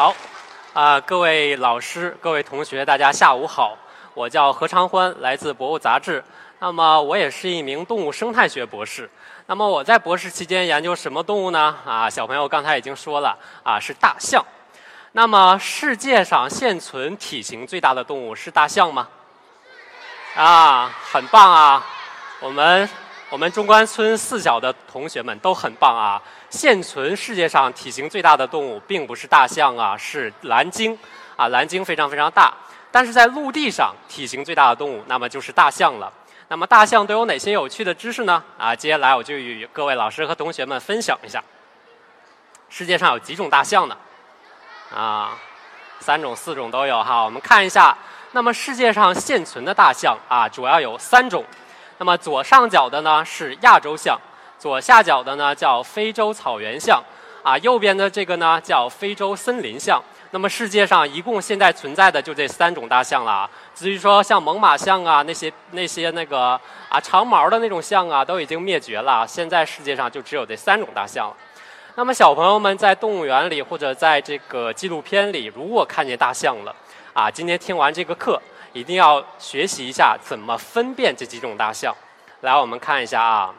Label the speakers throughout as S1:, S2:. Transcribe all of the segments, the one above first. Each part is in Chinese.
S1: 好，啊，各位老师、各位同学，大家下午好。我叫何长欢，来自《博物》杂志。那么，我也是一名动物生态学博士。那么，我在博士期间研究什么动物呢？啊，小朋友刚才已经说了，啊，是大象。那么，世界上现存体型最大的动物是大象吗？啊，很棒啊！我们我们中关村四小的同学们都很棒啊！现存世界上体型最大的动物并不是大象啊，是蓝鲸啊，蓝鲸非常非常大。但是在陆地上体型最大的动物，那么就是大象了。那么大象都有哪些有趣的知识呢？啊，接下来我就与各位老师和同学们分享一下。世界上有几种大象呢？啊，三种、四种都有哈。我们看一下，那么世界上现存的大象啊，主要有三种。那么左上角的呢是亚洲象，左下角的呢叫非洲草原象，啊，右边的这个呢叫非洲森林象。那么世界上一共现在存在的就这三种大象了啊。至于说像猛犸象啊那些那些那个啊长毛的那种象啊，都已经灭绝了。现在世界上就只有这三种大象了。那么小朋友们在动物园里或者在这个纪录片里，如果看见大象了，啊，今天听完这个课。一定要学习一下怎么分辨这几种大象。来，我们看一下啊。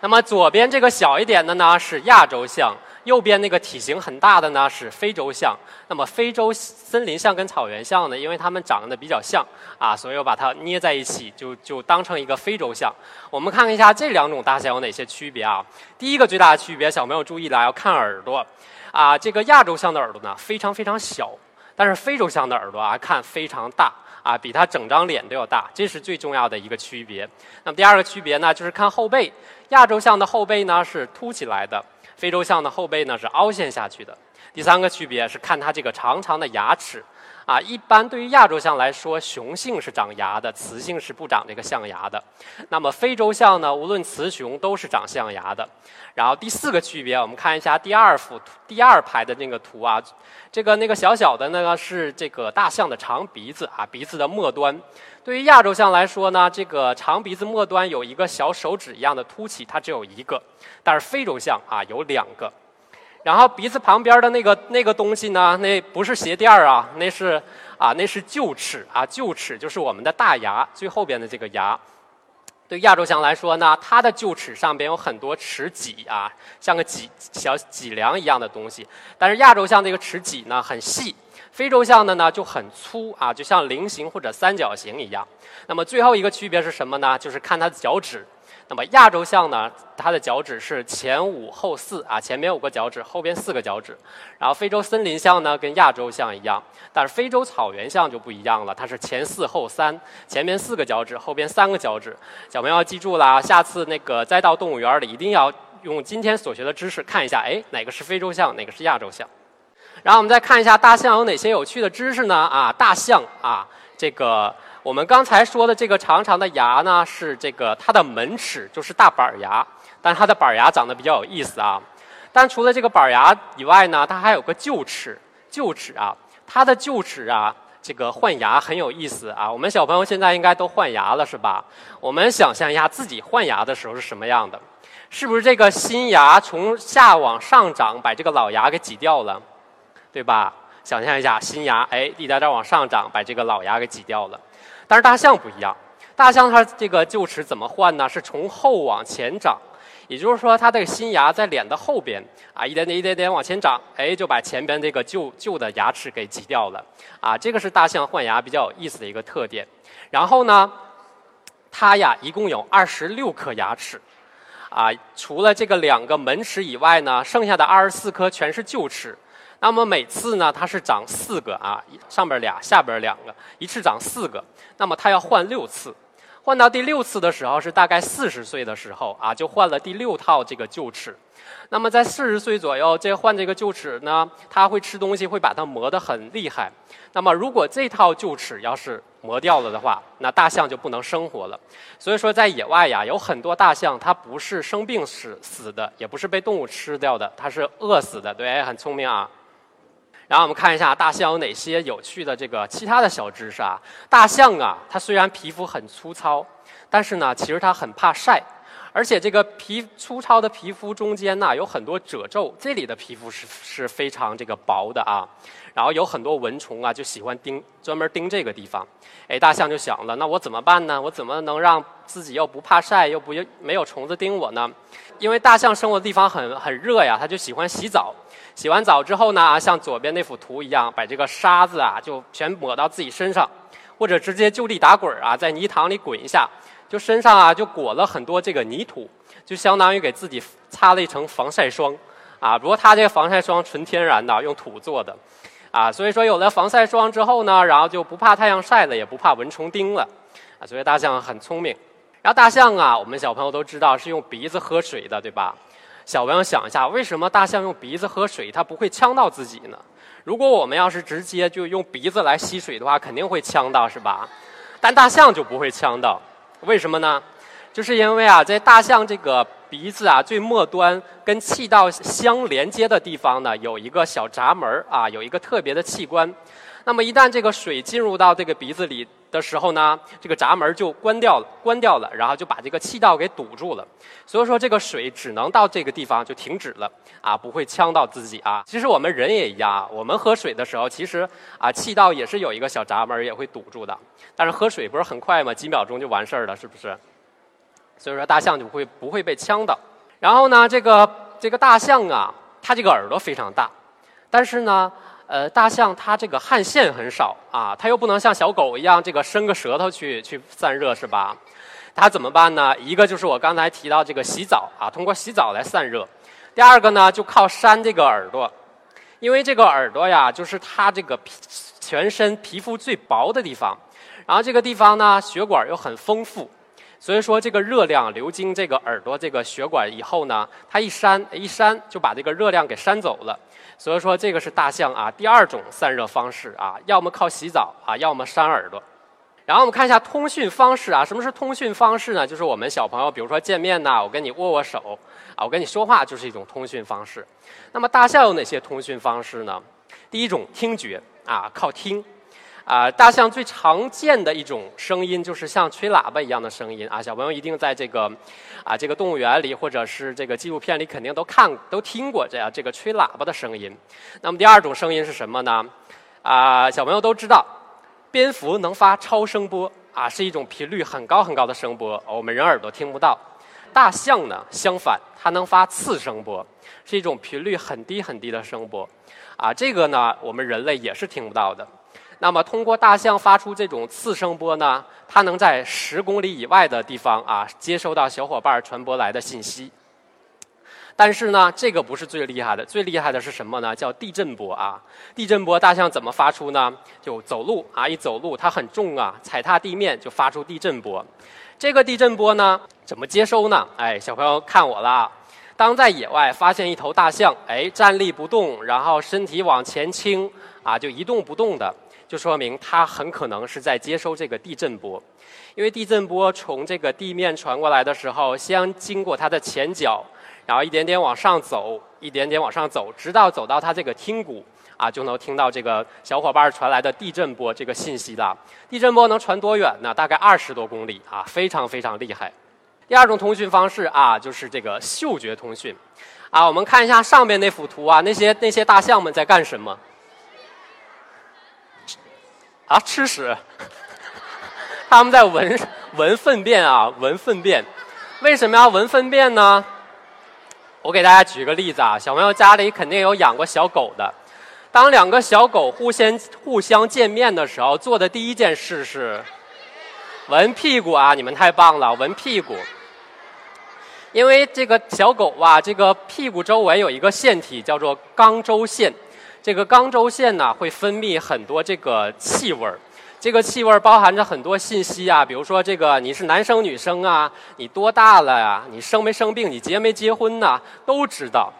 S1: 那么左边这个小一点的呢是亚洲象，右边那个体型很大的呢是非洲象。那么非洲森林象跟草原象呢，因为它们长得比较像啊，所以我把它捏在一起，就就当成一个非洲象。我们看一下这两种大象有哪些区别啊？第一个最大的区别，小朋友注意了，要看耳朵啊。这个亚洲象的耳朵呢非常非常小。但是非洲象的耳朵啊，看非常大啊，比它整张脸都要大，这是最重要的一个区别。那么第二个区别呢，就是看后背，亚洲象的后背呢是凸起来的，非洲象的后背呢是凹陷下去的。第三个区别是看它这个长长的牙齿。啊，一般对于亚洲象来说，雄性是长牙的，雌性是不长这个象牙的。那么非洲象呢，无论雌雄都是长象牙的。然后第四个区别，我们看一下第二幅，第二排的那个图啊，这个那个小小的那个是这个大象的长鼻子啊，鼻子的末端。对于亚洲象来说呢，这个长鼻子末端有一个小手指一样的凸起，它只有一个，但是非洲象啊有两个。然后鼻子旁边的那个那个东西呢？那不是鞋垫儿啊，那是啊，那是臼齿啊，臼齿就是我们的大牙最后边的这个牙。对亚洲象来说呢，它的臼齿上边有很多齿脊啊，像个脊小脊梁一样的东西。但是亚洲象这个齿脊呢很细，非洲象的呢就很粗啊，就像菱形或者三角形一样。那么最后一个区别是什么呢？就是看它的脚趾。那么亚洲象呢，它的脚趾是前五后四啊，前面五个脚趾，后边四个脚趾。然后非洲森林象呢，跟亚洲象一样，但是非洲草原象就不一样了，它是前四后三，前面四个脚趾，后边三个脚趾。小朋友要记住了，下次那个再到动物园里，一定要用今天所学的知识看一下，哎，哪个是非洲象，哪个是亚洲象。然后我们再看一下大象有哪些有趣的知识呢？啊，大象啊，这个。我们刚才说的这个长长的牙呢，是这个它的门齿，就是大板牙。但它的板牙长得比较有意思啊。但除了这个板牙以外呢，它还有个臼齿。臼齿啊，它的臼齿啊，这个换牙很有意思啊。我们小朋友现在应该都换牙了是吧？我们想象一下自己换牙的时候是什么样的？是不是这个新牙从下往上长，把这个老牙给挤掉了，对吧？想象一下，新牙哎一点点往上长，把这个老牙给挤掉了。但是大象不一样，大象它这个臼齿怎么换呢？是从后往前长，也就是说，它这个新牙在脸的后边啊，一点点一点点往前长，哎，就把前边这个旧旧的牙齿给挤掉了啊。这个是大象换牙比较有意思的一个特点。然后呢，它呀一共有二十六颗牙齿啊，除了这个两个门齿以外呢，剩下的二十四颗全是臼齿。那么每次呢，它是长四个啊，上边俩，下边两个，一次长四个。那么它要换六次，换到第六次的时候是大概四十岁的时候啊，就换了第六套这个臼齿。那么在四十岁左右，这换这个臼齿呢，它会吃东西，会把它磨得很厉害。那么如果这套臼齿要是磨掉了的话，那大象就不能生活了。所以说，在野外呀，有很多大象它不是生病死死的，也不是被动物吃掉的，它是饿死的。对，很聪明啊。然后我们看一下大象有哪些有趣的这个其他的小知识啊。大象啊，它虽然皮肤很粗糙，但是呢，其实它很怕晒。而且这个皮粗糙的皮肤中间呢，有很多褶皱，这里的皮肤是是非常这个薄的啊。然后有很多蚊虫啊，就喜欢叮，专门叮这个地方。哎，大象就想了，那我怎么办呢？我怎么能让自己又不怕晒，又不没有虫子叮我呢？因为大象生活的地方很很热呀，它就喜欢洗澡。洗完澡之后呢，像左边那幅图一样，把这个沙子啊就全抹到自己身上，或者直接就地打滚啊，在泥塘里滚一下。就身上啊，就裹了很多这个泥土，就相当于给自己擦了一层防晒霜，啊，不过它这个防晒霜纯天然的，用土做的，啊，所以说有了防晒霜之后呢，然后就不怕太阳晒了，也不怕蚊虫叮了，啊，所以大象很聪明。然后大象啊，我们小朋友都知道是用鼻子喝水的，对吧？小朋友想一下，为什么大象用鼻子喝水，它不会呛到自己呢？如果我们要是直接就用鼻子来吸水的话，肯定会呛到，是吧？但大象就不会呛到。为什么呢？就是因为啊，在大象这个鼻子啊最末端跟气道相连接的地方呢，有一个小闸门啊，有一个特别的器官。那么一旦这个水进入到这个鼻子里的时候呢，这个闸门就关掉了，关掉了，然后就把这个气道给堵住了。所以说这个水只能到这个地方就停止了啊，不会呛到自己啊。其实我们人也一样啊，我们喝水的时候，其实啊气道也是有一个小闸门，也会堵住的。但是喝水不是很快吗？几秒钟就完事儿了，是不是？所以说大象就会不会被呛到。然后呢，这个这个大象啊，它这个耳朵非常大，但是呢，呃，大象它这个汗腺很少啊，它又不能像小狗一样这个伸个舌头去去散热，是吧？它怎么办呢？一个就是我刚才提到这个洗澡啊，通过洗澡来散热。第二个呢，就靠扇这个耳朵，因为这个耳朵呀，就是它这个皮全身皮肤最薄的地方。然后这个地方呢，血管又很丰富，所以说这个热量流经这个耳朵这个血管以后呢，它一扇一扇就把这个热量给扇走了。所以说这个是大象啊第二种散热方式啊，要么靠洗澡啊，要么扇耳朵。然后我们看一下通讯方式啊，什么是通讯方式呢？就是我们小朋友，比如说见面呐，我跟你握握手啊，我跟你说话就是一种通讯方式。那么大象有哪些通讯方式呢？第一种听觉啊，靠听。啊，大象最常见的一种声音就是像吹喇叭一样的声音啊，小朋友一定在这个啊这个动物园里或者是这个纪录片里肯定都看都听过这样这个吹喇叭的声音。那么第二种声音是什么呢？啊，小朋友都知道，蝙蝠能发超声波啊，是一种频率很高很高的声波，我们人耳朵听不到。大象呢，相反，它能发次声波，是一种频率很低很低的声波，啊，这个呢，我们人类也是听不到的。那么，通过大象发出这种次声波呢，它能在十公里以外的地方啊，接收到小伙伴传播来的信息。但是呢，这个不是最厉害的，最厉害的是什么呢？叫地震波啊！地震波，大象怎么发出呢？就走路啊，一走路它很重啊，踩踏地面就发出地震波。这个地震波呢，怎么接收呢？哎，小朋友看我了，当在野外发现一头大象，哎，站立不动，然后身体往前倾啊，就一动不动的。就说明它很可能是在接收这个地震波，因为地震波从这个地面传过来的时候，先经过它的前脚，然后一点点往上走，一点点往上走，直到走到它这个听骨，啊，就能听到这个小伙伴传来的地震波这个信息了。地震波能传多远呢？大概二十多公里啊，非常非常厉害。第二种通讯方式啊，就是这个嗅觉通讯。啊，我们看一下上面那幅图啊，那些那些大象们在干什么？啊，吃屎！他们在闻闻粪便啊，闻粪便。为什么要闻粪便呢？我给大家举个例子啊，小朋友家里肯定有养过小狗的。当两个小狗互相互相见面的时候，做的第一件事是闻屁股啊！你们太棒了，闻屁股。因为这个小狗啊，这个屁股周围有一个腺体叫做肛周腺。这个肛周腺呢会分泌很多这个气味儿，这个气味包含着很多信息啊，比如说这个你是男生女生啊，你多大了呀，你生没生病，你结没结婚呐，都知道。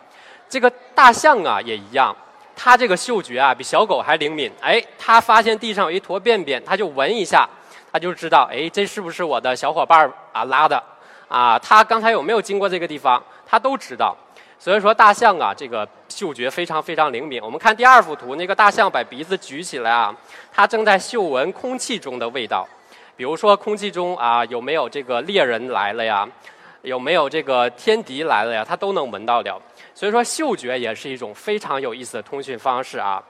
S1: 这个大象啊也一样，它这个嗅觉啊比小狗还灵敏。哎，它发现地上有一坨便便，它就闻一下，它就知道，哎，这是不是我的小伙伴啊拉的？啊，它刚才有没有经过这个地方？它都知道。所以说，大象啊，这个嗅觉非常非常灵敏。我们看第二幅图，那个大象把鼻子举起来啊，它正在嗅闻空气中的味道，比如说空气中啊有没有这个猎人来了呀，有没有这个天敌来了呀，它都能闻到了。所以说，嗅觉也是一种非常有意思的通讯方式啊。